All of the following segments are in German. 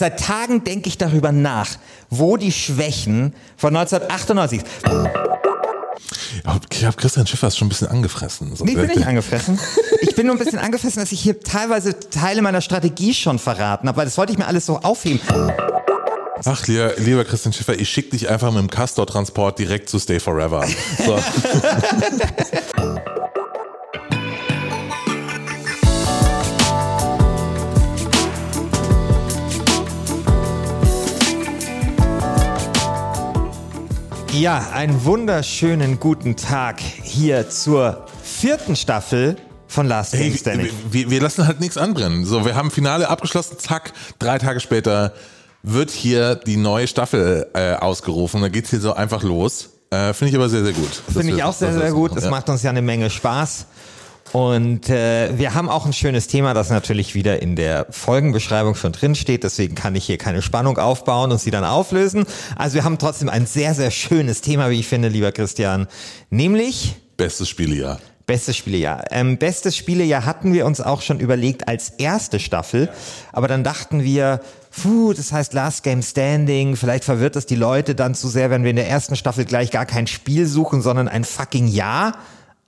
seit Tagen denke ich darüber nach, wo die Schwächen von 1998. Ich habe Christian Schiffer schon ein bisschen angefressen. So, nee, ich bin nicht angefressen. Ich bin nur ein bisschen angefressen, dass ich hier teilweise Teile meiner Strategie schon verraten habe, weil das wollte ich mir alles so aufheben. Ach, lieber, lieber Christian Schiffer, ich schicke dich einfach mit dem Castor-Transport direkt zu Stay Forever. So. Ja, einen wunderschönen guten Tag hier zur vierten Staffel von Last hey, Standing. Wir, wir lassen halt nichts anbrennen. So, wir haben Finale abgeschlossen, zack, drei Tage später wird hier die neue Staffel äh, ausgerufen. Da geht's hier so einfach los. Äh, Finde ich aber sehr, sehr gut. Finde ich auch sehr, sehr gut. Es ja. macht uns ja eine Menge Spaß. Und äh, wir haben auch ein schönes Thema, das natürlich wieder in der Folgenbeschreibung schon drin steht. Deswegen kann ich hier keine Spannung aufbauen und sie dann auflösen. Also wir haben trotzdem ein sehr, sehr schönes Thema, wie ich finde, lieber Christian. Nämlich Bestes Spielejahr. Bestes Spielejahr. Ähm, bestes Spielejahr hatten wir uns auch schon überlegt als erste Staffel. Aber dann dachten wir, puh, das heißt Last Game Standing, vielleicht verwirrt das die Leute dann zu sehr, wenn wir in der ersten Staffel gleich gar kein Spiel suchen, sondern ein fucking Jahr.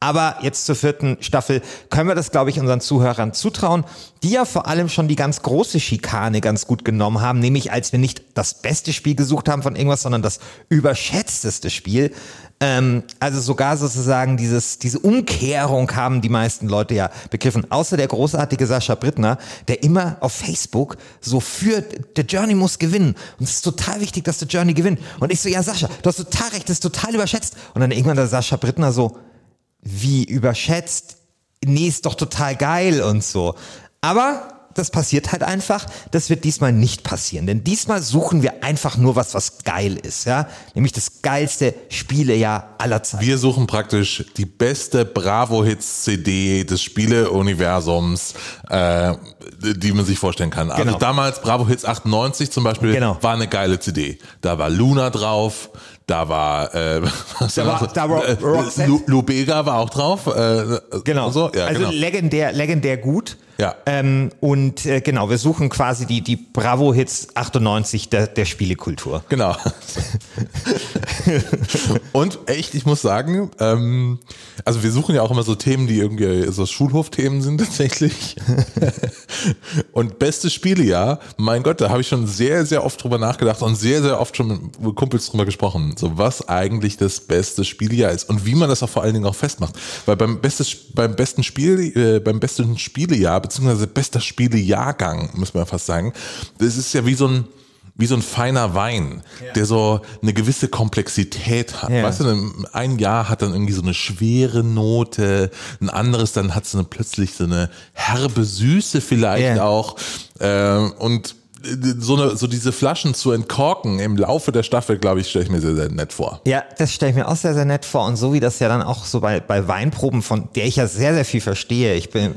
Aber jetzt zur vierten Staffel können wir das, glaube ich, unseren Zuhörern zutrauen, die ja vor allem schon die ganz große Schikane ganz gut genommen haben, nämlich als wir nicht das beste Spiel gesucht haben von irgendwas, sondern das überschätzteste Spiel. Ähm, also sogar sozusagen dieses, diese Umkehrung haben die meisten Leute ja begriffen. Außer der großartige Sascha Brittner, der immer auf Facebook so führt, der Journey muss gewinnen. Und es ist total wichtig, dass der Journey gewinnt. Und ich so, ja Sascha, du hast total recht, das ist total überschätzt. Und dann irgendwann der Sascha Brittner so, wie überschätzt, nee, ist doch total geil und so. Aber das passiert halt einfach. Das wird diesmal nicht passieren, denn diesmal suchen wir einfach nur was, was geil ist, ja, nämlich das geilste Spielejahr aller Zeiten. Wir suchen praktisch die beste Bravo Hits CD des Spieleuniversums, äh, die man sich vorstellen kann. Also genau. damals Bravo Hits 98 zum Beispiel genau. war eine geile CD. Da war Luna drauf. Da war, äh, was da war, da war äh, Lubega war auch drauf. Äh, genau. So. Ja, also genau. legendär, legendär gut. Ja. Ähm, und äh, genau, wir suchen quasi die, die Bravo-Hits 98 der, der Spielekultur. Genau. und echt, ich muss sagen, ähm, also wir suchen ja auch immer so Themen, die irgendwie so Schulhofthemen sind tatsächlich. und bestes Spielejahr, mein Gott, da habe ich schon sehr, sehr oft drüber nachgedacht und sehr, sehr oft schon mit Kumpels drüber gesprochen, so was eigentlich das beste Spielejahr ist und wie man das auch vor allen Dingen auch festmacht. Weil beim, bestes, beim besten Spiel, äh, beim besten Spielejahr beziehungsweise bester Spielejahrgang, muss man fast sagen. Das ist ja wie so ein, wie so ein feiner Wein, ja. der so eine gewisse Komplexität hat. Ja. Weißt du, ein Jahr hat dann irgendwie so eine schwere Note, ein anderes dann hat so eine, plötzlich so eine herbe Süße vielleicht ja. auch. Äh, und so, eine, so diese Flaschen zu entkorken im Laufe der Staffel, glaube ich, stelle ich mir sehr, sehr nett vor. Ja, das stelle ich mir auch sehr, sehr nett vor. Und so wie das ja dann auch so bei, bei Weinproben, von der ich ja sehr, sehr viel verstehe. Ich bin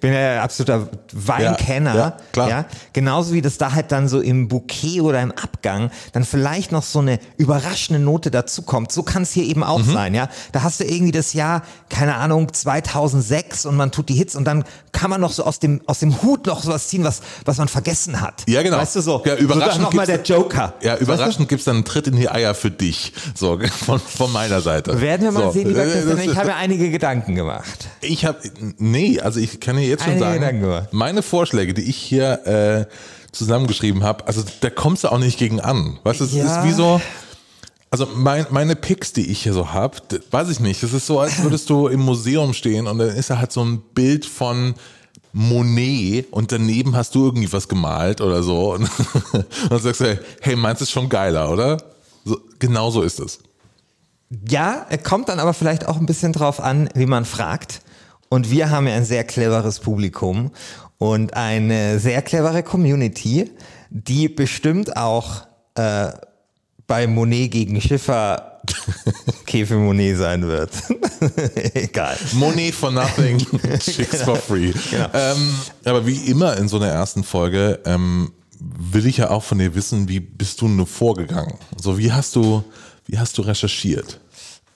bin ja absoluter Weinkenner. Ja, ja, klar. Ja, genauso wie das da halt dann so im Bouquet oder im Abgang dann vielleicht noch so eine überraschende Note dazu kommt. So kann es hier eben auch mhm. sein, ja. Da hast du irgendwie das Jahr, keine Ahnung, 2006 und man tut die Hits und dann kann man noch so aus dem, aus dem Hut noch sowas ziehen, was, was man vergessen hat. Ja, genau. Weißt du so? Ja, überraschend noch mal der Joker. Ja, überraschend weißt du? gibt's dann einen Tritt in die Eier für dich. So, von, von meiner Seite. Werden wir mal so. sehen, lieber Christian. Ich habe mir einige Gedanken gemacht. Ich habe, nee, also ich kann dir jetzt schon einige sagen, meine Vorschläge, die ich hier äh, zusammengeschrieben habe, also da kommst du auch nicht gegen an. Weißt du, es ja. ist wie so, also mein, meine Picks, die ich hier so habe, weiß ich nicht. Es ist so, als würdest du im Museum stehen und dann ist da halt so ein Bild von Monet und daneben hast du irgendwie was gemalt oder so. Und dann sagst du, hey, meins ist schon geiler, oder? So, genau so ist es. Ja, kommt dann aber vielleicht auch ein bisschen drauf an, wie man fragt. Und wir haben ja ein sehr cleveres Publikum und eine sehr clevere Community, die bestimmt auch äh, bei Monet gegen Schiffer Käfe Monet sein wird. Egal. Monet for nothing, Chicks genau. for free. Genau. Ähm, aber wie immer in so einer ersten Folge ähm, will ich ja auch von dir wissen, wie bist du nur vorgegangen? So, wie hast du, wie hast du recherchiert?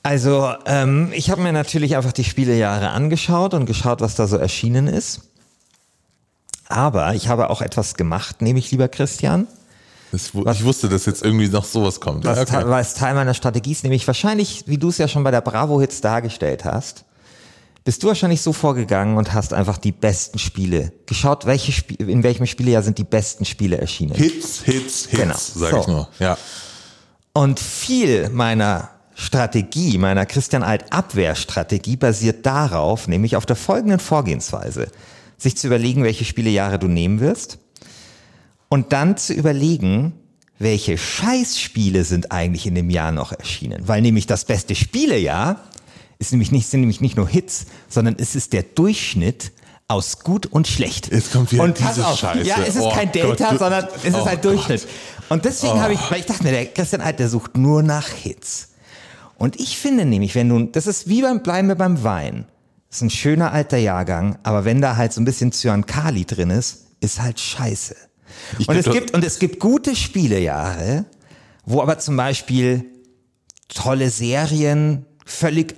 Also, ähm, ich habe mir natürlich einfach die Spielejahre angeschaut und geschaut, was da so erschienen ist. Aber ich habe auch etwas gemacht, nämlich lieber Christian. Das, ich wusste, dass jetzt irgendwie noch sowas kommt. Was Teil- was Teil meiner Strategie ist, nämlich wahrscheinlich, wie du es ja schon bei der Bravo-Hits dargestellt hast, bist du wahrscheinlich so vorgegangen und hast einfach die besten Spiele geschaut, welche Spie in welchem Spielejahr sind die besten Spiele erschienen. Hits, Hits, Hits, Genau. sag So. ich nur. Ja. Und viel meiner Strategie, meiner Christian Alt Abwehrstrategie basiert darauf, nämlich auf der folgenden Vorgehensweise. Sich zu überlegen, welche Spielejahre du nehmen wirst und dann zu überlegen, welche Scheißspiele sind eigentlich in dem Jahr noch erschienen. Weil nämlich das beste Spielejahr ist nämlich nicht, sind nämlich nicht nur Hits, sondern es ist der Durchschnitt aus gut und schlecht. Jetzt kommt wieder und pass diese auf, Scheiße. Ja, es ist Oh kein Gott, Delta, du- sondern es ist Oh ein Durchschnitt. Und deswegen Oh. habe ich, weil ich dachte mir, der Christian Alt, der sucht nur nach Hits. Und ich finde nämlich, wenn du, das ist wie beim, bleiben wir beim Wein. Das ist ein schöner alter Jahrgang, aber wenn da halt so ein bisschen Cyankali drin ist, ist halt scheiße. Ich Und es gibt, und es gibt gute Spielejahre, wo aber zum Beispiel tolle Serien völlig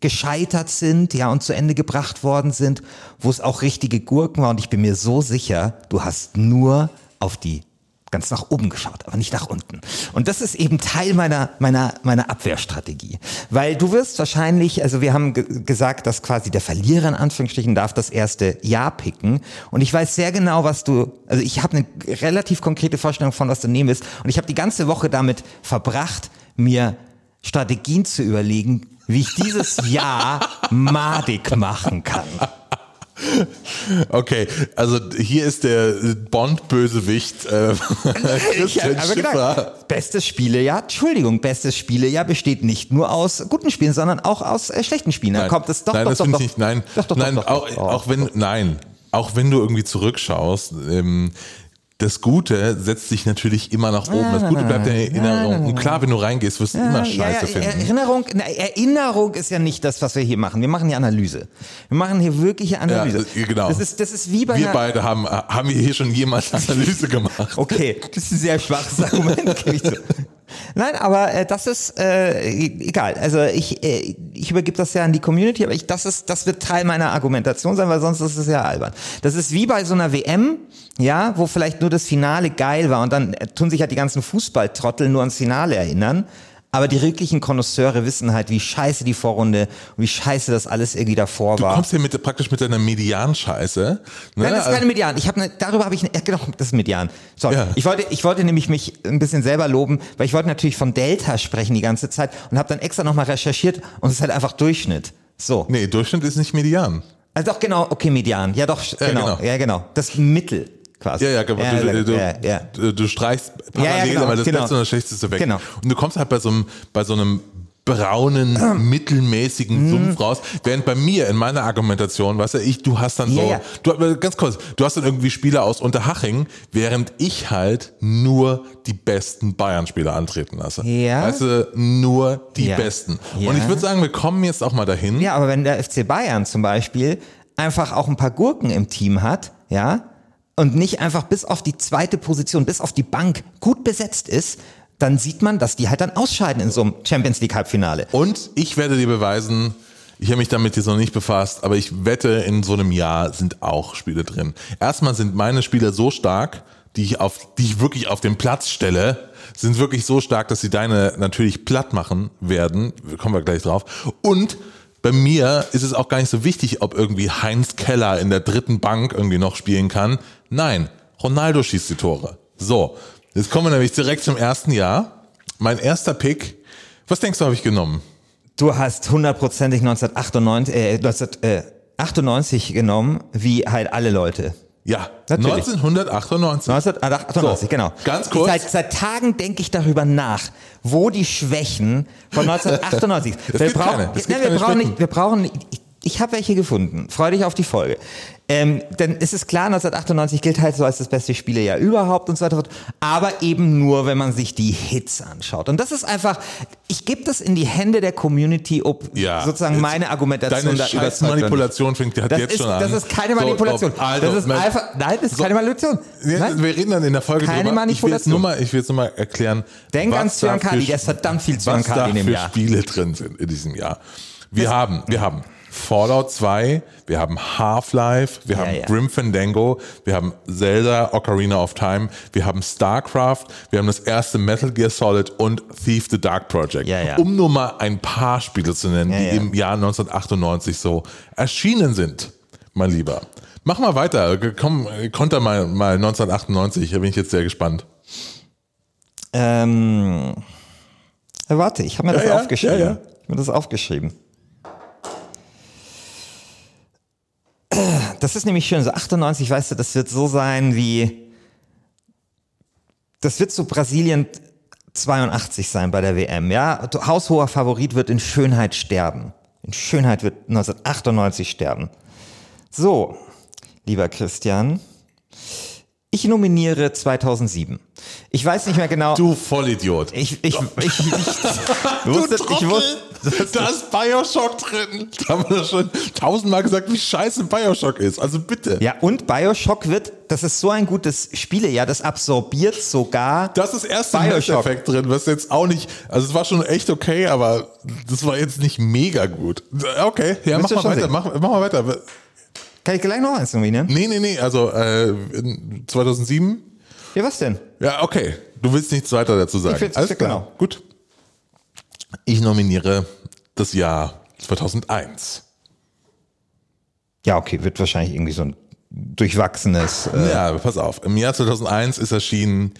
gescheitert sind, ja, und zu Ende gebracht worden sind, wo es auch richtige Gurken war. Und ich bin mir so sicher, du hast nur auf die ganz nach oben geschaut, aber nicht nach unten. Und das ist eben Teil meiner, meiner, meiner Abwehrstrategie. Weil du wirst wahrscheinlich, also wir haben ge gesagt, dass quasi der Verlierer in Anführungsstrichen darf das erste Jahr picken. Und ich weiß sehr genau, was du, also ich habe eine relativ konkrete Vorstellung von, was du nehmen willst. Und ich habe die ganze Woche damit verbracht, mir Strategien zu überlegen, wie ich dieses Jahr madig machen kann. Okay, also hier ist der Bond-Bösewicht äh, Ich Christian habe Schiffer. gedacht, bestes Spielejahr, Entschuldigung, bestes Spielejahr besteht nicht nur aus guten Spielen, sondern auch aus äh, schlechten Spielen. Dann kommt es doch, nein, doch, das doch, finde doch. ich nicht. Nein, Doch, doch, nein, doch, doch, auch, doch. auch wenn, nein, auch wenn du irgendwie zurückschaust, ähm, das Gute setzt sich natürlich immer nach oben. Das Gute bleibt in Erinnerung. Und klar, wenn du reingehst, wirst du immer Scheiße ja, ja, finden. Erinnerung, Erinnerung ist ja nicht das, was wir hier machen. Wir machen hier Analyse. Wir machen hier wirkliche Analyse. Ja, genau. Das ist, das ist wie bei Wir beide haben, haben hier schon jemals Analyse gemacht. Okay, das ist ein sehr schwaches Argument, gebe ich zu. Nein, aber äh, das ist äh, egal. Also ich, äh, ich übergebe das ja an die Community, aber ich, das ist, das wird Teil meiner Argumentation sein, weil sonst ist es ja albern. Das ist wie bei so einer WM, ja, wo vielleicht nur das Finale geil war und dann äh, tun sich halt die ganzen Fußballtrottel nur ans Finale erinnern. Aber die wirklichen Konnoisseure wissen halt, wie scheiße die Vorrunde und wie scheiße das alles irgendwie davor Du war. kommst hier mit, praktisch mit deiner Median-Scheiße. Ne? Nein, das ist Also- keine Median. Ich habe ne, darüber habe ich ne, ja, genau, das ist Median. So, Ja. ich wollte ich wollte nämlich mich ein bisschen selber loben, weil ich wollte natürlich von Delta sprechen die ganze Zeit und habe dann extra nochmal recherchiert und es ist halt einfach Durchschnitt. So. nee, Durchschnitt ist nicht Median. Also doch genau, okay, Median. Ja, doch, genau. genau. Ja, genau. Das Mittel quasi. Ja, ja, genau. du, du, ja, ja. Du, du streichst Ja, ja, parallel genau, aber das genau. Beste und das Schlechteste weg. Genau. Und du kommst halt bei so einem, bei so einem braunen, mittelmäßigen Sumpf raus. Während bei mir in meiner Argumentation, weißt du, ich, du hast dann so, Ja, ja. Du, ganz kurz, du hast dann irgendwie Spieler aus Unterhaching, während ich halt nur die besten Bayern-Spieler antreten lasse. Ja. Weißt du, nur die Ja. besten. Ja. Und ich würde sagen, wir kommen jetzt auch mal dahin. Ja, aber wenn der FC Bayern zum Beispiel einfach auch ein paar Gurken im Team hat, ja, und nicht einfach bis auf die zweite Position, bis auf die Bank gut besetzt ist, dann sieht man, dass die halt dann ausscheiden in so einem Champions League Halbfinale. Und ich werde dir beweisen, ich habe mich damit jetzt noch nicht befasst, aber ich wette, in so einem Jahr sind auch Spiele drin. Erstmal sind meine Spieler so stark, die ich auf, die ich wirklich auf den Platz stelle, sind wirklich so stark, dass sie deine natürlich platt machen werden. Kommen wir gleich drauf. Und bei mir ist es auch gar nicht so wichtig, ob irgendwie Heinz Keller in der dritten Bank irgendwie noch spielen kann. Nein, Ronaldo schießt die Tore. So, jetzt kommen wir nämlich direkt zum ersten Jahr. Mein erster Pick. Was denkst du, habe ich genommen? Du hast hundertprozentig 1998, äh, 1998 genommen, wie halt alle Leute. Ja, Natürlich. 1998. 1998, So, genau. ganz kurz. Seit, seit Tagen denke ich darüber nach, wo die Schwächen von 1998 Es wir brauchen, keine. Nein, wir brauchen Schwächen. nicht, wir brauchen ich, ich habe welche gefunden. Freu dich auf die Folge. Ähm, denn es ist klar, 1998 gilt halt so als das beste Spielejahr überhaupt und so weiter. Aber eben nur, wenn man sich die Hits anschaut. Und das ist einfach, ich gebe das in die Hände der Community, ob Ja, sozusagen meine Argumentation Deine da scheiß. Manipulation fängt hat Das jetzt ist, schon an. das ist keine So, Manipulation. oh, also, das ist Mensch, einfach, nein, das ist so. keine Manipulation. Nein. Wir reden dann in der Folge Keine drüber. Manipulation. ich will jetzt nur mal erklären. Denk was an da Zyankali, für- der ist verdammt viel Was Zyankali da in dem für Jahr. Spiele drin sind in diesem Jahr. Wir haben, wir haben Fallout 2, wir haben Half-Life, wir haben ja. Grim Fandango, wir haben Zelda Ocarina of Time, wir haben StarCraft, wir haben das erste Metal Gear Solid und Thief the Dark Project. Ja, ja. Um nur mal ein paar Spiele zu nennen, Ja, die ja. im Jahr 1998 so erschienen sind, mein Lieber. Mach mal weiter, komm, konter mal, mal 1998, da bin ich jetzt sehr gespannt. Ähm, äh, warte, ich habe mir das Ja, ja, aufgeschrieben. ja, ja. Ich habe mir das aufgeschrieben. Das ist nämlich schön. So 98, weißt du, das wird so sein wie. Das wird so Brasilien 82 sein bei der WM, ja? Haushoher Favorit wird in Schönheit sterben. In Schönheit wird 1998 sterben. So, lieber Christian, ich nominiere 2007. Ich weiß nicht mehr genau. Du Vollidiot. Ich, ich, ich, ich, ich, wusste, ich wusste, da ist Bioshock drin. Da haben wir schon tausendmal gesagt, wie scheiße Bioshock ist. Also bitte. ja, und Bioshock wird, das ist so ein gutes Spiele, ja, das absorbiert sogar. Das ist erst ein Bioshock. Effekt drin, was jetzt auch nicht, also es war schon echt okay, aber das war jetzt nicht mega gut. Okay, ja, mach Willst mal weiter, sehen? mach, mach mal weiter. Kann ich gleich noch eins nominieren? Nee, nee, nee, also äh, in 2007. Ja, was denn? Ja, okay. Du willst nichts weiter dazu sagen. Ich will's- Alles klar. genau. Gut. Ich nominiere das Jahr 2001. Ja, okay, wird wahrscheinlich irgendwie so ein durchwachsenes. Äh, Ja, pass auf. Im Jahr 2001 ist erschienen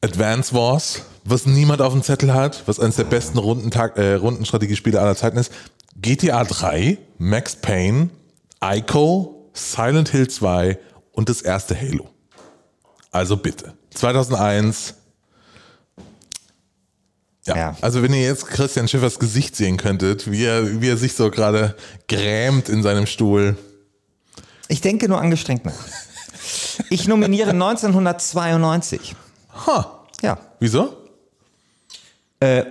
Advance Wars, was niemand auf dem Zettel hat, was eines der besten Rundentag, äh, Rundenstrategiespiele aller Zeiten ist. GTA 3, Max Payne, Ico, Silent Hill 2 und das erste Halo. Also bitte. 2001. Ja. Ja. Also wenn ihr jetzt Christian Schiffers Gesicht sehen könntet, wie er, wie er sich so gerade grämt in seinem Stuhl. Ich denke nur angestrengt nach. Ich nominiere 1992. Ha. Ja. Wieso? Äh,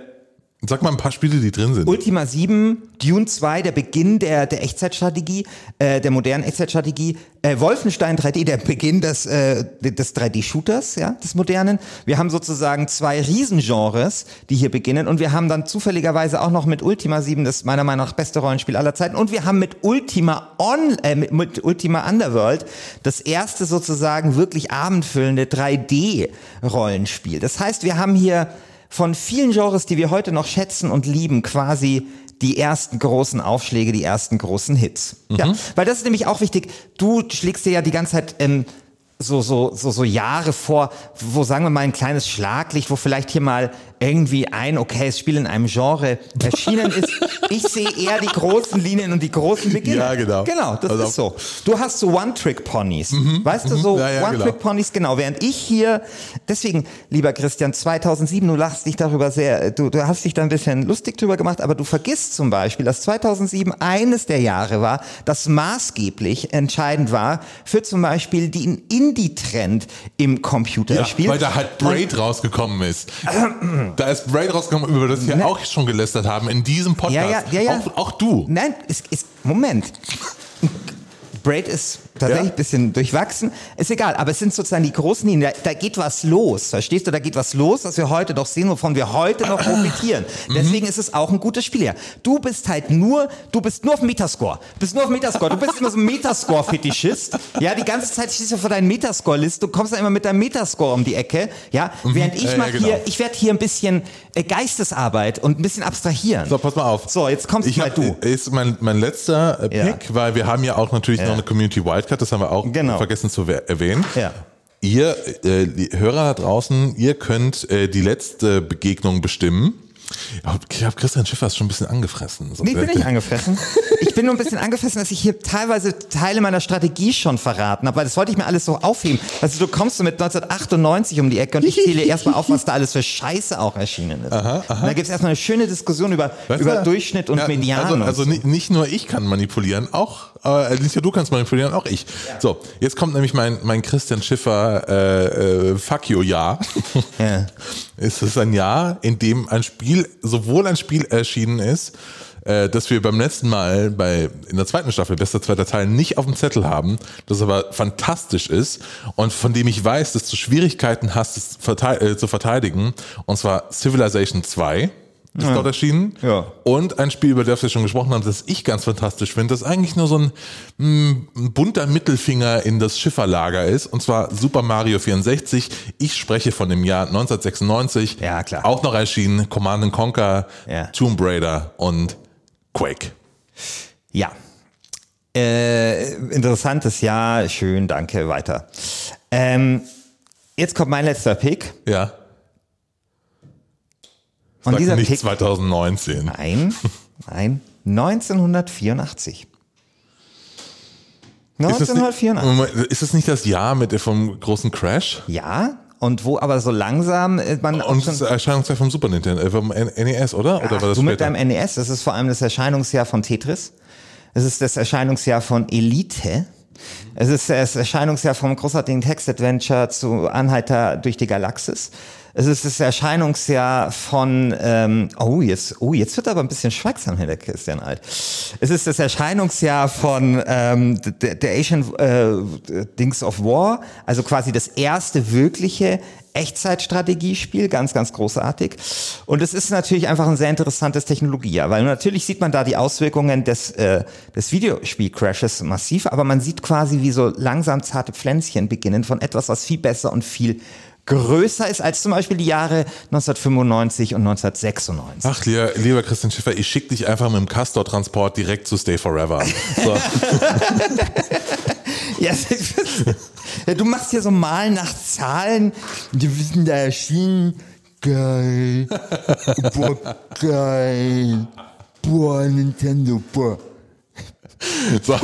Sag mal ein paar Spiele, die drin sind. Ultima 7, Dune 2, der Beginn der, der Echtzeitstrategie, äh, der modernen Echtzeitstrategie, äh, Wolfenstein 3D, der Beginn des, äh, des 3D-Shooters, ja, des modernen. Wir haben sozusagen zwei Riesengenres, die hier beginnen und wir haben dann zufälligerweise auch noch mit Ultima 7 das meiner Meinung nach beste Rollenspiel aller Zeiten und wir haben mit Ultima On, äh, mit, mit Ultima Underworld das erste sozusagen wirklich abendfüllende 3D-Rollenspiel. Das heißt, wir haben hier von vielen Genres, die wir heute noch schätzen und lieben, quasi die ersten großen Aufschläge, die ersten großen Hits. Ja, weil das ist nämlich auch wichtig. Du schlägst dir ja die ganze Zeit ähm, so, so, so, so Jahre vor, wo sagen wir mal ein kleines Schlaglicht, wo vielleicht hier mal irgendwie ein okayes Spiel in einem Genre erschienen ist. Ich sehe eher die großen Linien und die großen Beginne. Ja, genau. Genau, das Also- ist so. Du hast so One-Trick-Ponys. Weißt du, so Ja, ja, genau. One-Trick-Ponys, genau. Während ich hier, deswegen, lieber Christian, 2007, du lachst dich darüber sehr, du, du hast dich da ein bisschen lustig drüber gemacht, aber du vergisst zum Beispiel, dass 2007 eines der Jahre war, das maßgeblich entscheidend war für zum Beispiel den Indie-Trend im Ja, Computerspiel. weil da halt Braid rausgekommen ist. Da ist Braid rausgekommen, über das wir Ne. auch schon gelästert haben in diesem Podcast. Ja, ja, ja, ja. Auch, auch du. Nein, es ist, Moment. Braid ist tatsächlich Ja? ein bisschen durchwachsen. Ist egal, aber es sind sozusagen die großen Linien. Da, da geht was los. Verstehst du? Da geht was los, was wir heute doch sehen, wovon wir heute noch profitieren. Mhm. Deswegen ist es auch ein gutes Spiel. Ja. Du bist halt nur, du bist nur auf Metascore. Du bist nur auf Metascore. Du bist immer so ein Metascore-Fetischist. Ja, die ganze Zeit stehst du vor deinen Metascore-List. Du kommst dann immer mit deinem Metascore um die Ecke. Ja, während ich Ja, ja, mach genau. hier, ich werde hier ein bisschen äh, Geistesarbeit und ein bisschen abstrahieren. So, pass mal auf. So, jetzt kommst ich mal hab, du. Ist mein, mein letzter äh, Ja. Pick, weil wir haben ja auch natürlich noch eine Community Wildcard, das haben wir auch Genau. vergessen zu erwähnen. Ja. Ihr äh, die Hörer da draußen, ihr könnt äh, die letzte Begegnung bestimmen. Ich habe Christian Schiffers schon ein bisschen angefressen. So, Nee, ich bin nicht angefressen. Ich bin nur ein bisschen angefressen, dass ich hier teilweise Teile meiner Strategie schon verraten habe, weil das wollte ich mir alles so aufheben. Also du kommst so mit 1998 um die Ecke und ich zähle erstmal auf, was da alles für Scheiße auch erschienen ist. Und da gibt es erstmal eine schöne Diskussion über, Weißt über du? Durchschnitt und Ja, Median. Also, also so. nicht nur ich kann manipulieren, auch äh, nur du kannst manipulieren, auch ich. So, jetzt kommt nämlich mein, mein Christian Schiffer äh, äh, Fuck you Jahr. Ja. Es ist ein Jahr, in dem ein Spiel, sowohl ein Spiel erschienen ist, äh, das wir beim letzten Mal bei in der zweiten Staffel, bester zweiter Teil, nicht auf dem Zettel haben, das aber fantastisch ist und von dem ich weiß, dass du Schwierigkeiten hast, es vertei- äh, zu verteidigen, und zwar Civilization 2 ist dort erschienen. Ja. Und ein Spiel, über das wir schon gesprochen haben, das ich ganz fantastisch finde, das eigentlich nur so ein, mh, ein bunter Mittelfinger in das Schifferlager ist. Und zwar Super Mario 64. Ich spreche von dem Jahr 1996. Ja, klar. Auch noch erschienen Command and Conquer, Ja. Tomb Raider und Quake. Ja. Äh, interessantes Jahr, schön, danke, weiter. Ähm, jetzt kommt mein letzter Pick. Ja. Und Sag dieser nicht Pick. 2019. Nein, nein, 1984. Ist das, nicht, 1984. Ist das nicht das Jahr mit der vom großen Crash? Ja, und wo aber so langsam äh, man Und das Erscheinungsjahr vom Super Nintendo, äh, vom NES, oder? Oder Ach, war das du mit später? deinem NES, das ist vor allem das Erscheinungsjahr von Tetris. Es ist das Erscheinungsjahr von Elite. Es ist das Erscheinungsjahr vom großartigen Text-Adventure zu Anhalter durch die Galaxis. Es ist das Erscheinungsjahr von, ähm, oh, jetzt, oh, jetzt wird aber ein bisschen schweigsam hier der Christian Alt. Es ist das Erscheinungsjahr von ähm, der, der Asian äh, Dings of War, also quasi das erste wirkliche Echtzeitstrategiespiel, ganz, ganz großartig. Und es ist natürlich einfach ein sehr interessantes Technologiejahr, weil natürlich sieht man da die Auswirkungen des, äh, des Videospiel-Crashes massiv, aber man sieht quasi, wie so langsam zarte Pflänzchen beginnen von etwas, was viel besser und viel größer ist als zum Beispiel die Jahre 1995 und 1996. Ach, lieber, lieber Christian Schiffer, ich schicke dich einfach mit dem Castor-Transport direkt zu Stay Forever. So. Ja, du machst hier so mal nach Zahlen. Die wissen da erschienen. Geil. Boah, geil. Boah, Nintendo, boah. so.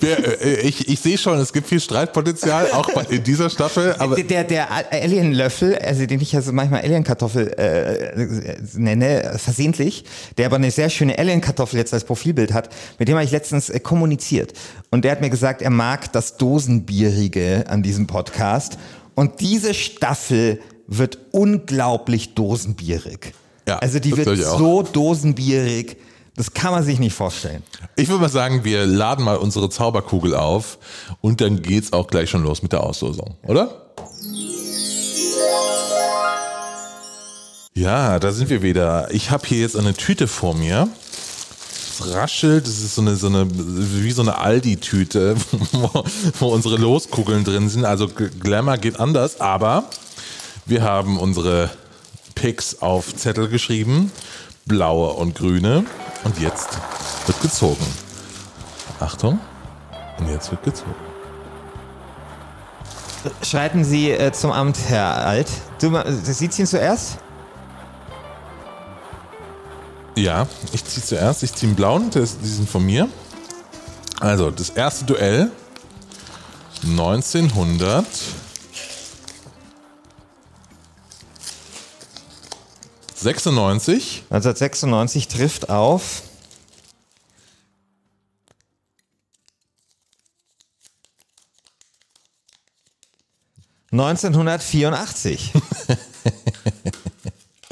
Wir, äh, ich, ich sehe schon, es gibt viel Streitpotenzial, auch bei, in dieser Staffel, aber Der, der, Alien-Löffel, also den ich also manchmal Alien-Kartoffel äh, nenne, versehentlich, der aber eine sehr schöne Alien-Kartoffel jetzt als Profilbild hat, mit dem habe ich letztens äh, kommuniziert. Und der hat mir gesagt, er mag das Dosenbierige an diesem Podcast. Und diese Staffel wird unglaublich dosenbierig. Ja, also die wird so dosenbierig, das kann man sich nicht vorstellen. ich würde mal sagen, wir laden mal unsere Zauberkugel auf und dann geht's auch gleich schon los mit der Auslosung, oder? Ja, da sind wir wieder. Ich habe hier jetzt eine Tüte vor mir. Es raschelt, es ist so eine, so eine wie so eine Aldi-Tüte, wo, wo unsere Loskugeln drin sind. Also Glamour geht anders, aber wir haben unsere Picks auf Zettel geschrieben, blaue und grüne. Und jetzt wird gezogen. Achtung. Und jetzt wird gezogen. Schreiten Sie äh, zum Amt, Herr Alt. Du, ma- Sie ziehen zuerst? Ja, ich ziehe zuerst. Ich ziehe einen blauen, das, die sind von mir. Also, das erste Duell 1900. 96 1996 trifft auf. ...1984.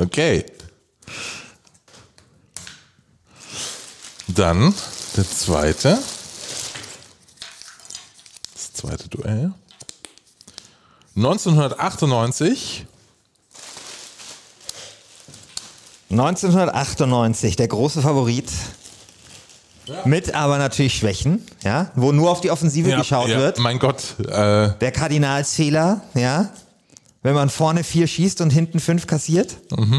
Okay. Dann der zweite. Das zweite Duell. 1998. 1998, der große Favorit. Mit aber natürlich Schwächen, ja, wo nur auf die Offensive geschaut ja, wird. Mein Gott. Äh, Der Kardinalsfehler, ja. Wenn man vorne vier schießt und hinten fünf kassiert.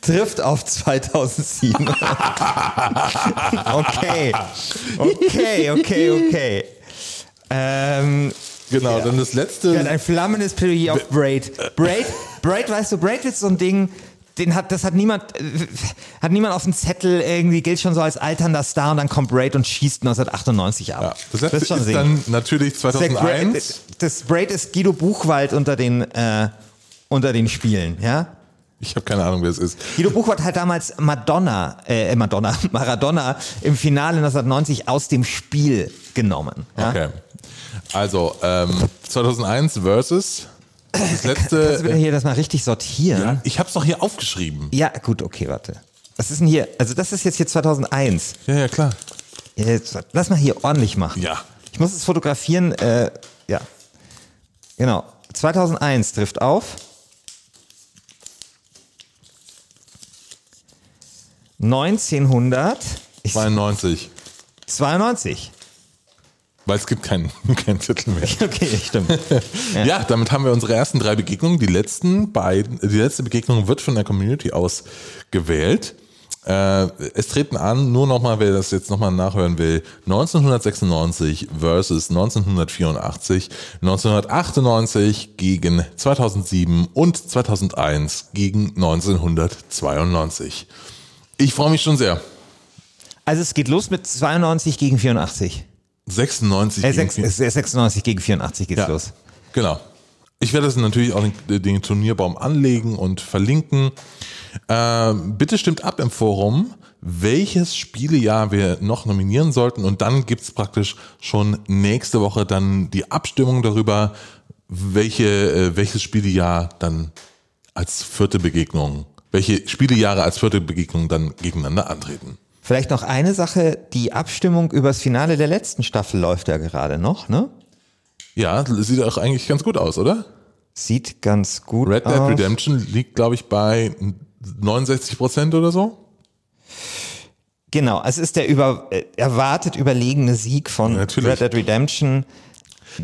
Trifft auf 2007. okay. Okay, okay, okay. Ähm, genau, dann das letzte. ja, ein flammendes Plädoyer auf Braid. Braid, Braid, weißt du, Braid ist so ein Ding, den hat, das hat niemand, äh, hat niemand auf dem Zettel irgendwie, gilt schon so als alternder Star und dann kommt Braid und schießt 1998 ab. ja, das letzte ist, ein Ding. dann natürlich Der Braid, 2001. das Braid ist Guido Buchwald unter den, äh, unter den Spielen, ja. Ich habe keine Ahnung, wer es ist. Guido Buchwald hat damals Madonna, äh, Madonna, Maradona im Finale 1990 aus dem Spiel genommen. Ja? Okay. Also, ähm, 2001 versus das äh, letzte, Kannst du bitte äh, hier das mal richtig sortieren? Ja, ich hab's doch hier aufgeschrieben. Ja, gut, okay, warte. Was ist denn hier? Also das ist jetzt hier 2001. Ja, ja, klar. Jetzt, lass mal hier ordentlich machen. Ja. Ich muss es fotografieren. Äh, ja. Genau. 2001 trifft auf. 1992. 92. Weil es gibt keinen kein Titel mehr. Okay, stimmt. Ja. ja. damit haben wir unsere ersten drei Begegnungen. Die letzten beiden, die letzte Begegnung wird von der Community aus gewählt. Äh, es treten an, nur nochmal, wer das jetzt nochmal nachhören will, 1996 versus 1984, 1998 gegen 2007 und 2001 gegen 1992. Ich freue mich schon sehr. Also es geht los mit 92 gegen 84. 96 äh, gegen 6, 96 gegen 84 geht's ja, los. Genau. Ich werde das natürlich auch den, den Turnierbaum anlegen und verlinken. Äh, bitte stimmt ab im Forum, welches Spielejahr wir noch nominieren sollten. Und dann gibt's praktisch schon nächste Woche dann die Abstimmung darüber, welche, äh, welches Spielejahr dann als vierte Begegnung, welche Spielejahre als vierte Begegnung dann gegeneinander antreten. Vielleicht noch eine Sache, die Abstimmung übers Finale der letzten Staffel läuft ja gerade noch, ne? Ja, sieht auch eigentlich ganz gut aus, oder? Sieht ganz gut aus. Red Dead Redemption liegt, glaube ich, bei 69 Prozent oder so? Genau, es ist der über, äh, erwartet überlegene Sieg von Natürlich. Red Dead Redemption.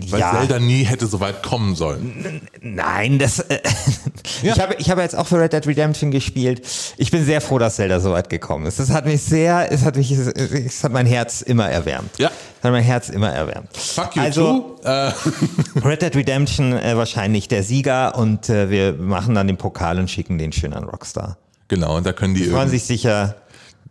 Weil ja. Zelda nie hätte so weit kommen sollen. Nein, das. Äh, ja. Ich habe ich habe jetzt auch für Red Dead Redemption gespielt. Ich bin sehr froh, dass Zelda so weit gekommen ist. Das hat mich sehr, es hat mich, es hat mein Herz immer erwärmt. Ja. Es hat mein Herz immer erwärmt. Fuck you also, too. Äh. Red Dead Redemption äh, wahrscheinlich der Sieger und äh, wir machen dann den Pokal und schicken den schön an Rockstar. Genau, und da können die. Die freuen sich sicher.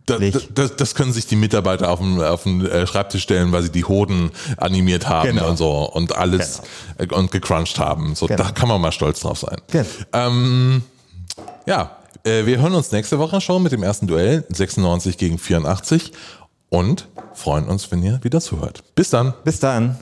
Da, das, das, können sich die Mitarbeiter auf den, auf den äh, Schreibtisch stellen, weil sie die Hoden animiert haben genau. und so und alles genau. und gecrunched haben. So, genau. da kann man mal stolz drauf sein. Genau. Ähm, ja, äh, wir hören uns nächste Woche schon mit dem ersten Duell 96 gegen 84 und freuen uns, wenn ihr wieder zuhört. Bis dann. Bis dann.